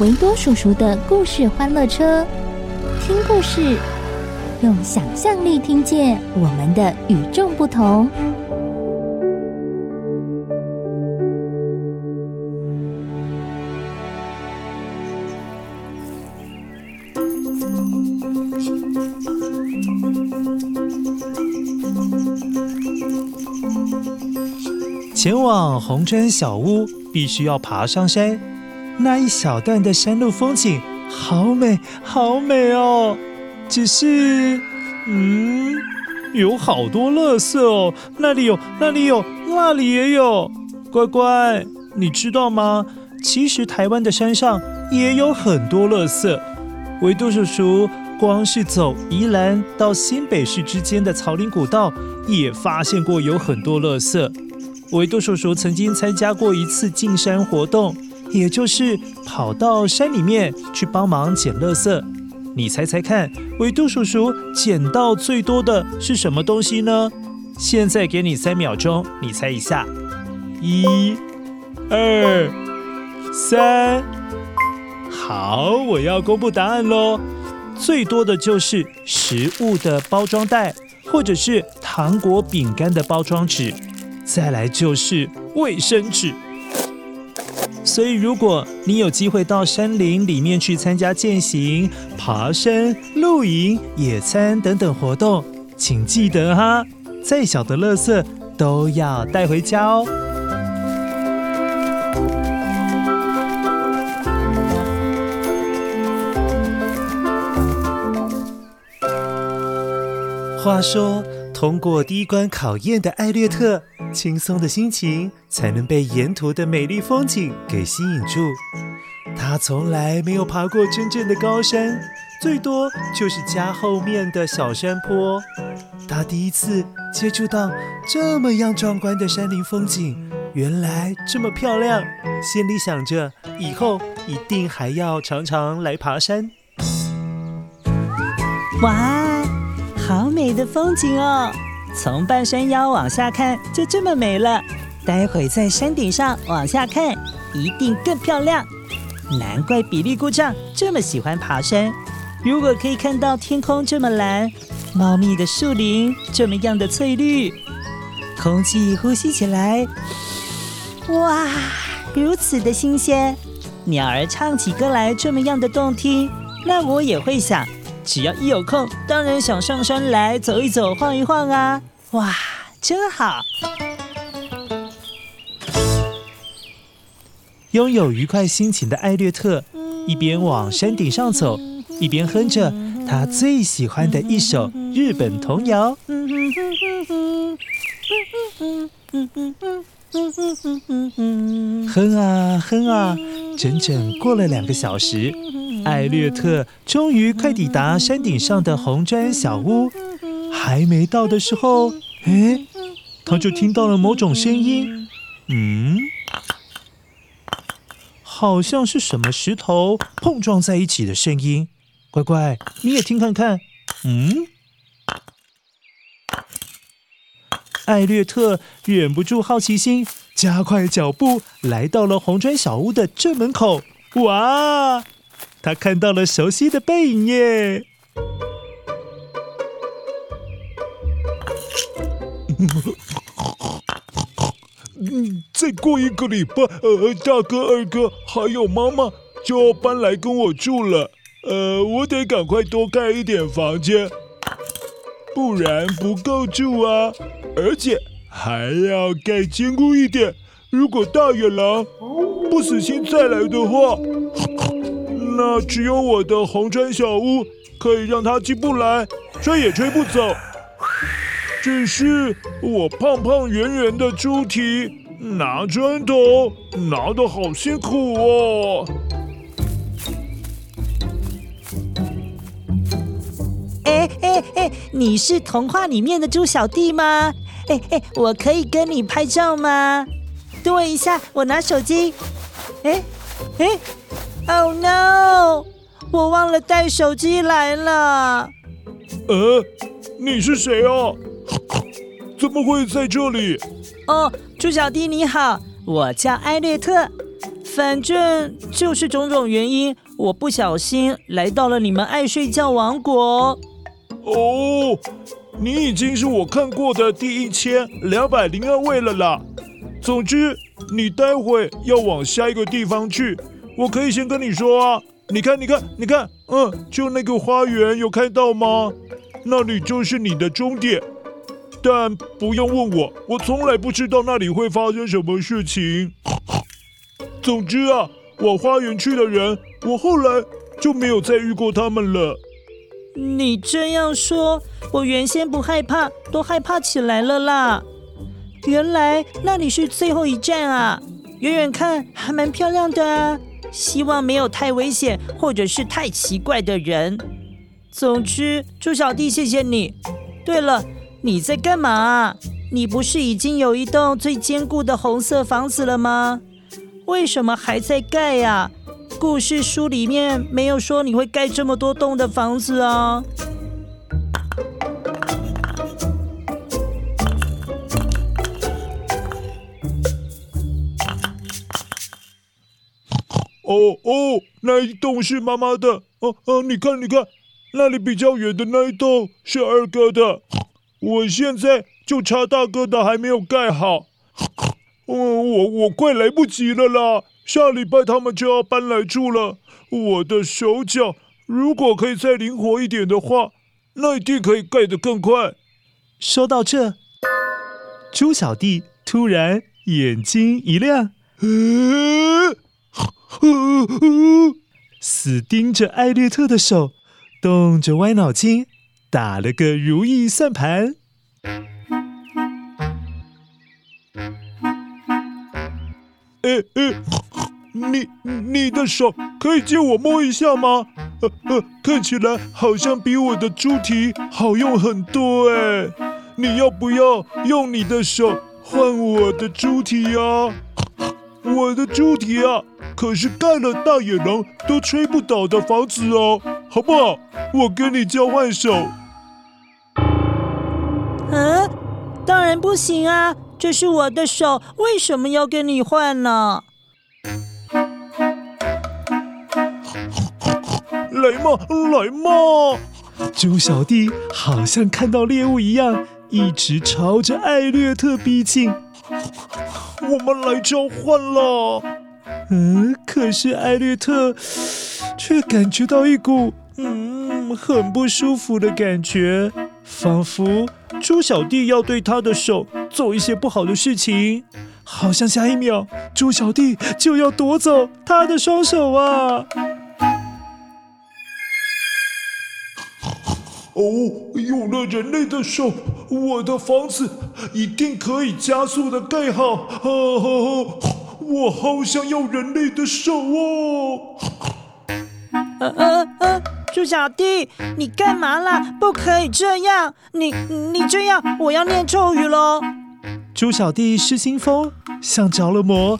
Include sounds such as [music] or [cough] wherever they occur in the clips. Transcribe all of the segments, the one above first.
维多叔叔的故事欢乐车，听故事，用想象力听见我们的与众不同。前往红砖小屋必须要爬上山，那一小段的山路风景好美，好美哦。只是，嗯，有好多垃圾哦，那里有，那里有，那里也有。乖乖，你知道吗？其实台湾的山上也有很多垃圾。维多叔叔光是走宜兰到新北市之间的草岭古道，也发现过有很多垃圾。维多叔叔曾经参加过一次进山活动，也就是跑到山里面去帮忙捡垃圾。你猜猜看，维度叔叔捡到最多的是什么东西呢？现在给你三秒钟，你猜一下。一、二、三，好，我要公布答案喽。最多的就是食物的包装袋，或者是糖果、饼干的包装纸。再来就是卫生纸，所以如果你有机会到山林里面去参加健行、爬山、露营、野餐等等活动，请记得哈，再小的垃圾都要带回家哦。话说，通过第一关考验的艾略特。轻松的心情才能被沿途的美丽风景给吸引住。他从来没有爬过真正的高山，最多就是家后面的小山坡。他第一次接触到这么样壮观的山林风景，原来这么漂亮，心里想着以后一定还要常常来爬山。哇，好美的风景哦！从半山腰往下看，就这么美了。待会在山顶上往下看，一定更漂亮。难怪比利姑丈这么喜欢爬山。如果可以看到天空这么蓝，茂密的树林这么样的翠绿，空气呼吸起来，哇，如此的新鲜。鸟儿唱起歌来这么样的动听，那我也会想。只要一有空，当然想上山来走一走、晃一晃啊！哇，真好！拥有愉快心情的艾略特，一边往山顶上走，一边哼着他最喜欢的一首日本童谣。哼啊哼啊，整整过了两个小时。艾略特终于快抵达山顶上的红砖小屋，还没到的时候，哎，他就听到了某种声音，嗯，好像是什么石头碰撞在一起的声音。乖乖，你也听看看，嗯。艾略特忍不住好奇心，加快脚步来到了红砖小屋的正门口。哇！他看到了熟悉的背影耶！嗯，[laughs] 再过一个礼拜，呃，大哥、二哥还有妈妈就要搬来跟我住了。呃，我得赶快多盖一点房间，不然不够住啊！而且还要盖坚固一点。如果大野狼不死心再来的话，那只有我的红砖小屋可以让他进不来，吹也吹不走。只是我胖胖圆圆的猪蹄拿砖头拿得好辛苦哦。哎哎哎，你是童话里面的猪小弟吗？哎哎，我可以跟你拍照吗？等我一下，我拿手机。哎哎，Oh no！我忘了带手机来了。呃，你是谁啊？怎么会在这里？哦，猪小弟你好，我叫艾略特。反正就是种种原因，我不小心来到了你们爱睡觉王国。哦，你已经是我看过的第一千两百零二位了啦。总之，你待会要往下一个地方去，我可以先跟你说啊。你看，你看，你看，嗯，就那个花园，有看到吗？那里就是你的终点。但不用问我，我从来不知道那里会发生什么事情。总之啊，往花园去的人，我后来就没有再遇过他们了。你这样说，我原先不害怕，都害怕起来了啦。原来那里是最后一站啊！远远看还蛮漂亮的啊，希望没有太危险或者是太奇怪的人。总之，猪小弟，谢谢你。对了。你在干嘛？你不是已经有一栋最坚固的红色房子了吗？为什么还在盖呀？故事书里面没有说你会盖这么多栋的房子啊。哦哦，那一栋是妈妈的。哦哦，你看你看，那里比较远的那一栋是二哥的。我现在就差大哥的还没有盖好，嗯，我我快来不及了啦！下礼拜他们就要搬来住了，我的手脚如果可以再灵活一点的话，那一定可以盖得更快。说到这，猪小弟突然眼睛一亮，呃，死盯着艾略特的手，动着歪脑筋。打了个如意算盘。哎哎，你你的手可以借我摸一下吗？呃呃，看起来好像比我的猪蹄好用很多哎。你要不要用你的手换我的猪蹄啊？我的猪蹄啊，可是盖了大野狼都吹不倒的房子哦，好不好？我跟你交换手。嗯，当然不行啊！这是我的手，为什么要跟你换呢？来嘛，来嘛！猪小弟好像看到猎物一样，一直朝着艾略特逼近。我们来交换了。嗯，可是艾略特却感觉到一股嗯很不舒服的感觉，仿佛。猪小弟要对他的手做一些不好的事情，好像下一秒猪小弟就要夺走他的双手啊！哦，有了人类的手，我的房子一定可以加速的盖好。啊，我好想要人类的手哦！呃呃呃。猪小弟，你干嘛啦？不可以这样！你你这样，我要念咒语喽！猪小弟失心疯，像着了魔，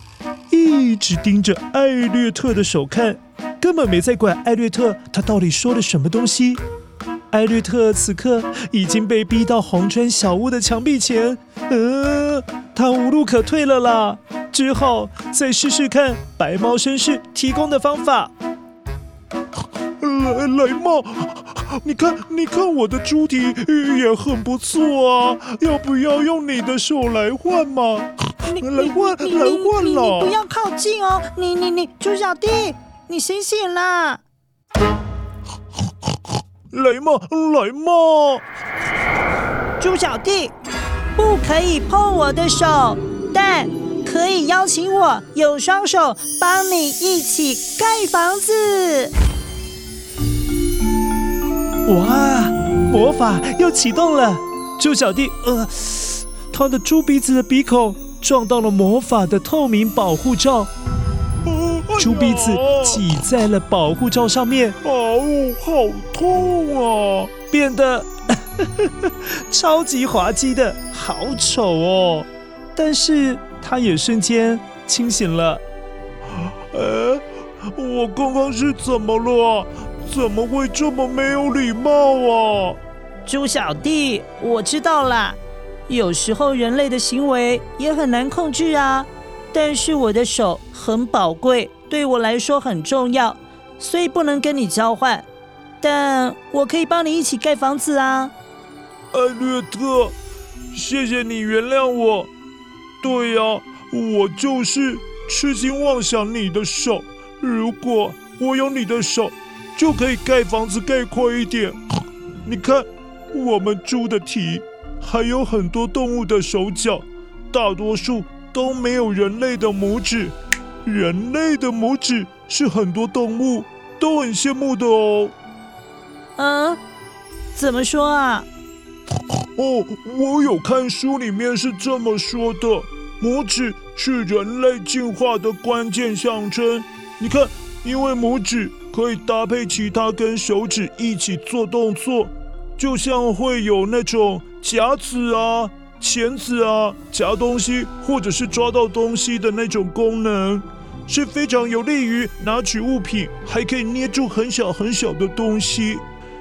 一直盯着艾略特的手看，根本没在管艾略特他到底说了什么东西。艾略特此刻已经被逼到红砖小屋的墙壁前，呃，他无路可退了啦，只好再试试看白猫绅士提供的方法。来来嘛，你看，你看我的猪蹄也很不错啊，要不要用你的手来换嘛？你来换来换了！你不要靠近哦！你你你，猪小弟，你醒醒啦！来嘛来嘛！猪小弟，不可以碰我的手，但可以邀请我有双手帮你一起盖房子。哇，魔法又启动了！猪小弟，呃，他的猪鼻子的鼻孔撞到了魔法的透明保护罩，猪鼻子挤在了保护罩上面，哦，好痛啊！变得 [laughs] 超级滑稽的，好丑哦！但是他也瞬间清醒了。哎，我刚刚是怎么了？怎么会这么没有礼貌啊？猪小弟，我知道啦。有时候人类的行为也很难控制啊。但是我的手很宝贵，对我来说很重要，所以不能跟你交换。但我可以帮你一起盖房子啊。艾略特，谢谢你原谅我。对呀，我就是痴心妄想你的手。如果我有你的手，就可以盖房子盖快一点。你看，我们猪的蹄，还有很多动物的手脚，大多数都没有人类的拇指。人类的拇指是很多动物都很羡慕的哦。嗯，怎么说啊？哦，我有看书里面是这么说的，拇指是人类进化的关键象征。你看，因为拇指。可以搭配其他跟手指一起做动作，就像会有那种夹子啊、钳子啊，夹东西或者是抓到东西的那种功能，是非常有利于拿取物品，还可以捏住很小很小的东西。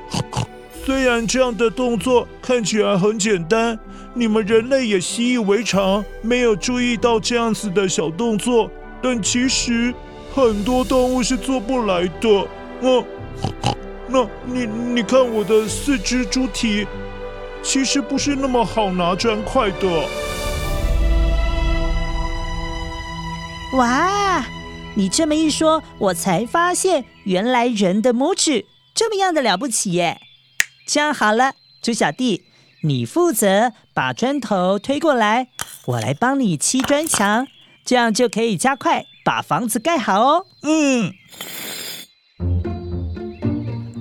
[laughs] 虽然这样的动作看起来很简单，你们人类也习以为常，没有注意到这样子的小动作，但其实。很多动物是做不来的。嗯，那你你看我的四只猪蹄，其实不是那么好拿砖块的。哇，你这么一说，我才发现原来人的拇指这么样的了不起耶！这样好了，猪小弟，你负责把砖头推过来，我来帮你砌砖墙，这样就可以加快。把房子盖好哦。嗯。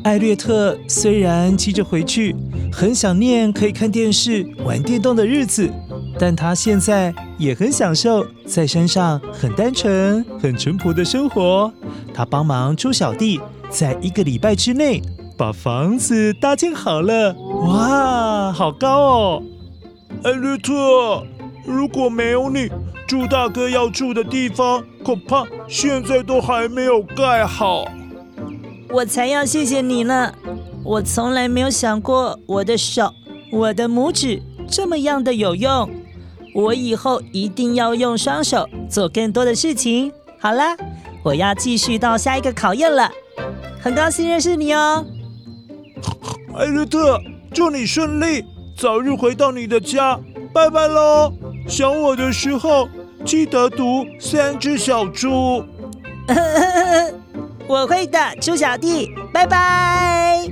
艾略特虽然急着回去，很想念可以看电视、玩电动的日子，但他现在也很享受在山上很单纯、很淳朴的生活。他帮忙猪小弟在一个礼拜之内把房子搭建好了。哇，好高哦！艾略特，如果没有你，猪大哥要住的地方，恐怕现在都还没有盖好。我才要谢谢你呢！我从来没有想过我的手、我的拇指这么样的有用。我以后一定要用双手做更多的事情。好啦，我要继续到下一个考验了。很高兴认识你哦，艾略特，祝你顺利，早日回到你的家。拜拜喽！想我的时候。记得读三只小猪，[laughs] 我会的，猪小弟，拜拜，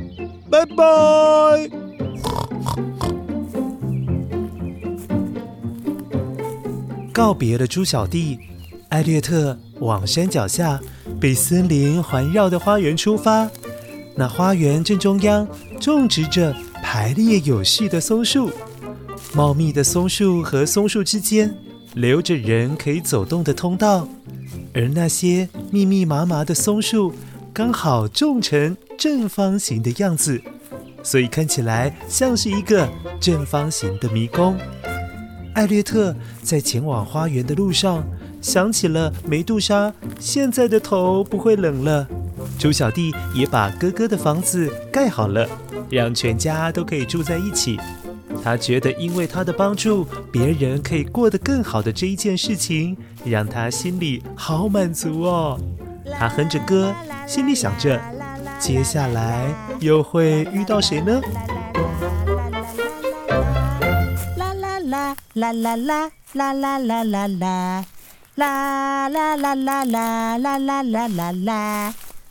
拜拜。告别了猪小弟，艾略特往山脚下被森林环绕的花园出发。那花园正中央种植着排列有序的松树，茂密的松树和松树之间。留着人可以走动的通道，而那些密密麻麻的松树刚好种成正方形的样子，所以看起来像是一个正方形的迷宫。艾略特在前往花园的路上想起了梅杜莎，现在的头不会冷了。猪小弟也把哥哥的房子盖好了，让全家都可以住在一起。他觉得，因为他的帮助，别人可以过得更好的这一件事情，让他心里好满足哦。他哼着歌，心里想着，接下来又会遇到谁呢？啦啦啦啦啦啦啦啦啦啦啦，啦啦啦啦啦啦啦啦啦啦，